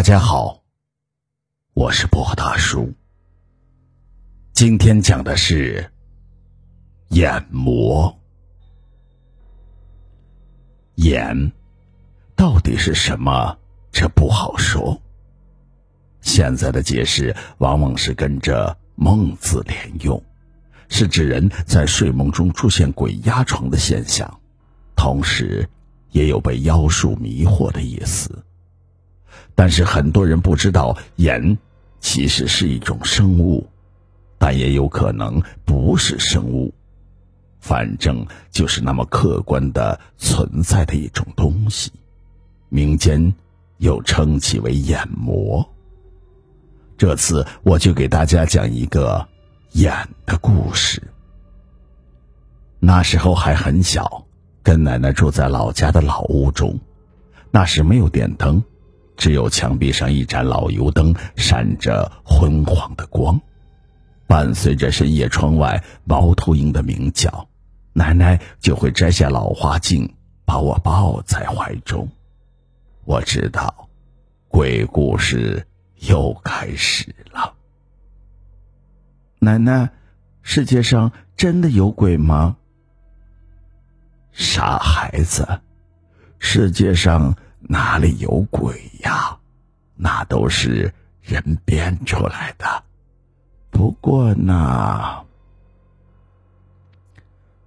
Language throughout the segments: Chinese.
大家好，我是薄荷大叔。今天讲的是眼膜。眼到底是什么？这不好说。现在的解释往往是跟着“梦”字连用，是指人在睡梦中出现鬼压床的现象，同时也有被妖术迷惑的意思。但是很多人不知道，眼其实是一种生物，但也有可能不是生物，反正就是那么客观的存在的一种东西，民间又称其为眼膜。这次我就给大家讲一个眼的故事。那时候还很小，跟奶奶住在老家的老屋中，那时没有电灯。只有墙壁上一盏老油灯闪着昏黄的光，伴随着深夜窗外猫头鹰的鸣叫，奶奶就会摘下老花镜，把我抱在怀中。我知道，鬼故事又开始了。奶奶，世界上真的有鬼吗？傻孩子，世界上。哪里有鬼呀？那都是人编出来的。不过呢，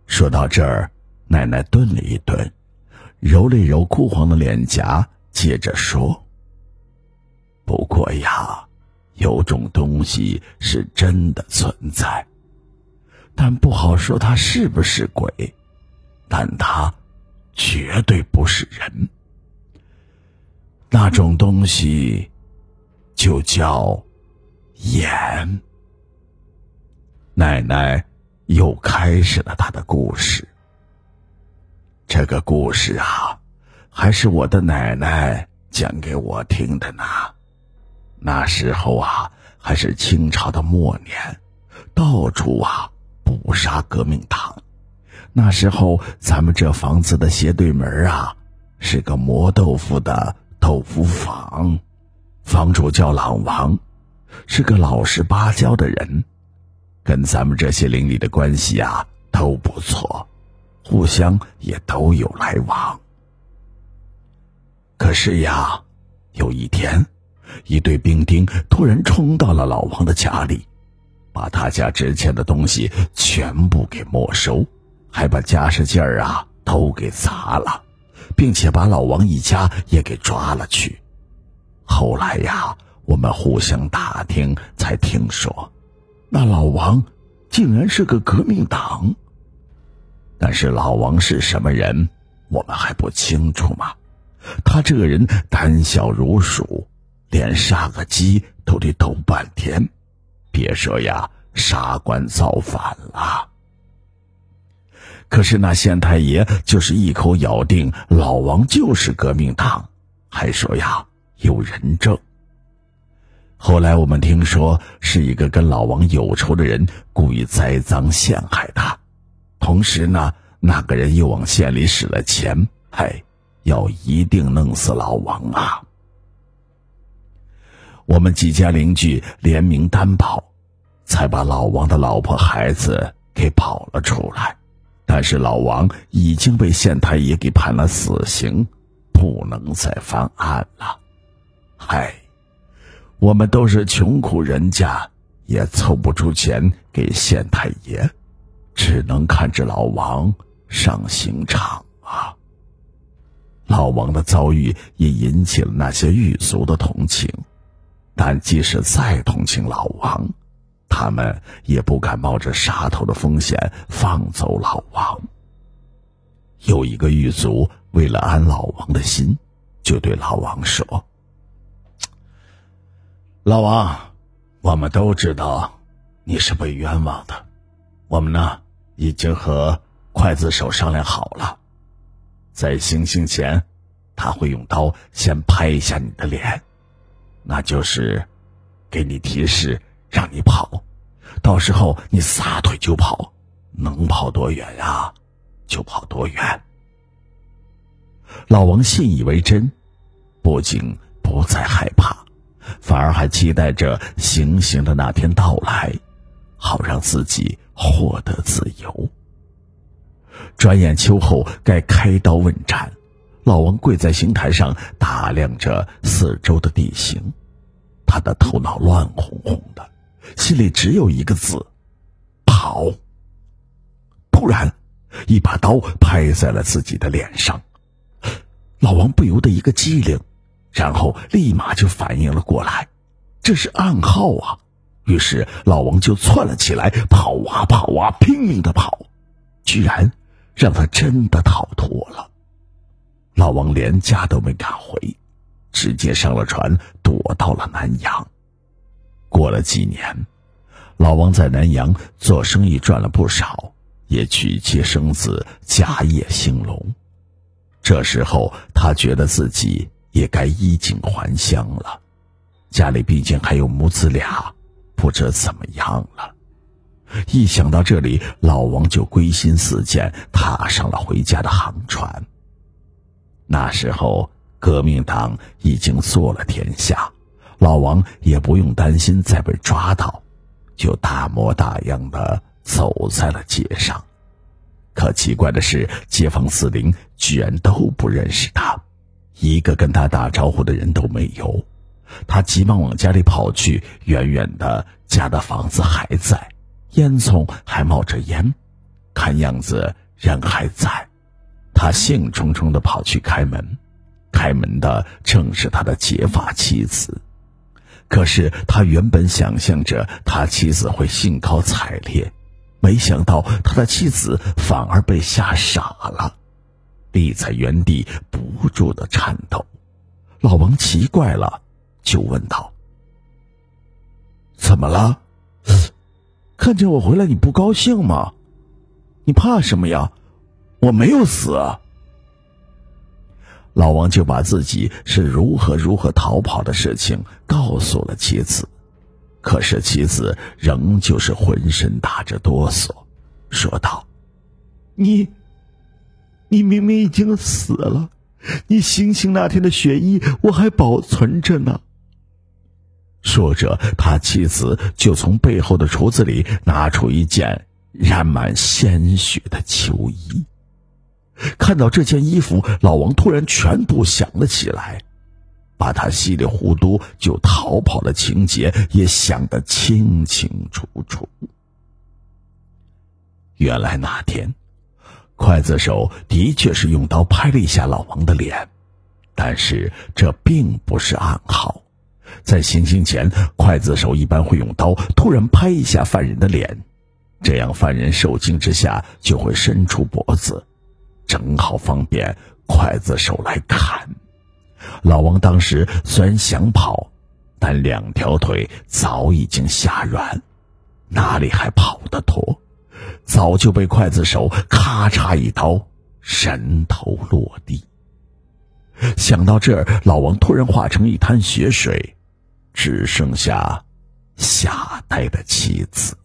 说到这儿，奶奶顿了一顿，揉了揉枯黄的脸颊，接着说：“不过呀，有种东西是真的存在，但不好说它是不是鬼，但它绝对不是人。”那种东西，就叫盐。奶奶又开始了她的故事。这个故事啊，还是我的奶奶讲给我听的呢。那时候啊，还是清朝的末年，到处啊捕杀革命党。那时候，咱们这房子的斜对门啊，是个磨豆腐的。豆腐坊，房主叫老王，是个老实巴交的人，跟咱们这些邻里的关系啊都不错，互相也都有来往。可是呀，有一天，一队兵丁突然冲到了老王的家里，把他家值钱的东西全部给没收，还把家什件儿啊都给砸了。并且把老王一家也给抓了去。后来呀，我们互相打听，才听说，那老王竟然是个革命党。但是老王是什么人，我们还不清楚吗。他这个人胆小如鼠，连杀个鸡都得抖半天，别说呀，杀官造反了。可是那县太爷就是一口咬定老王就是革命党，还说呀有人证。后来我们听说是一个跟老王有仇的人故意栽赃陷害他，同时呢那个人又往县里使了钱，嘿，要一定弄死老王啊。我们几家邻居联名担保，才把老王的老婆孩子给保了出来。但是老王已经被县太爷给判了死刑，不能再翻案了。嗨，我们都是穷苦人家，也凑不出钱给县太爷，只能看着老王上刑场啊。老王的遭遇也引起了那些狱卒的同情，但即使再同情老王。他们也不敢冒着杀头的风险放走老王。有一个狱卒为了安老王的心，就对老王说：“老王，我们都知道你是被冤枉的，我们呢已经和刽子手商量好了，在行刑前，他会用刀先拍一下你的脸，那就是给你提示。”让你跑，到时候你撒腿就跑，能跑多远呀，就跑多远。老王信以为真，不仅不再害怕，反而还期待着行刑的那天到来，好让自己获得自由。转眼秋后该开刀问斩，老王跪在刑台上打量着四周的地形，他的头脑乱哄哄的，心里只有一个字：跑。突然，一把刀拍在了自己的脸上，老王不由得一个机灵，然后立马就反应了过来，这是暗号啊！于是老王就窜了起来，跑啊跑啊，拼命的跑，居然。让他真的逃脱了。老王连家都没敢回，直接上了船，躲到了南阳。过了几年，老王在南阳做生意赚了不少，也娶妻生子，家业兴隆。这时候，他觉得自己也该衣锦还乡了。家里毕竟还有母子俩，不知怎么样了。一想到这里，老王就归心似箭，踏上了回家的航船。那时候，革命党已经做了天下，老王也不用担心再被抓到，就大模大样的走在了街上。可奇怪的是，街坊四邻居然都不认识他，一个跟他打招呼的人都没有。他急忙往家里跑去，远远的，家的房子还在。烟囱还冒着烟，看样子人还在。他兴冲冲的跑去开门，开门的正是他的结发妻子。可是他原本想象着他妻子会兴高采烈，没想到他的妻子反而被吓傻了，立在原地不住的颤抖。老王奇怪了，就问道：“怎么了？”看见我回来你不高兴吗？你怕什么呀？我没有死。老王就把自己是如何如何逃跑的事情告诉了妻子，可是妻子仍旧是浑身打着哆嗦，说道：“你，你明明已经死了，你行刑那天的血衣我还保存着呢。”说着，他妻子就从背后的橱子里拿出一件染满鲜血的秋衣。看到这件衣服，老王突然全部想了起来，把他稀里糊涂就逃跑的情节也想得清清楚楚。原来那天，刽子手的确是用刀拍了一下老王的脸，但是这并不是暗号。在行刑前，刽子手一般会用刀突然拍一下犯人的脸，这样犯人受惊之下就会伸出脖子，正好方便刽子手来砍。老王当时虽然想跑，但两条腿早已经吓软，哪里还跑得脱？早就被刽子手咔嚓一刀，人头落地。想到这儿，老王突然化成一滩血水。只剩下吓呆的妻子。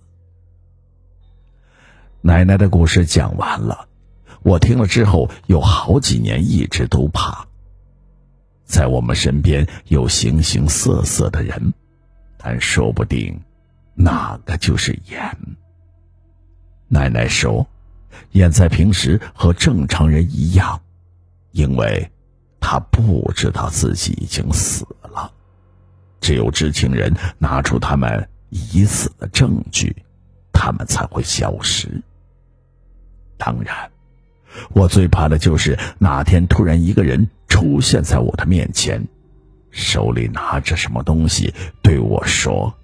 奶奶的故事讲完了，我听了之后有好几年一直都怕。在我们身边有形形色色的人，但说不定哪个就是眼。奶奶说，严在平时和正常人一样，因为他不知道自己已经死了。只有知情人拿出他们已死的证据，他们才会消失。当然，我最怕的就是哪天突然一个人出现在我的面前，手里拿着什么东西对我说：“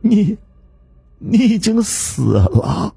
你，你已经死了。”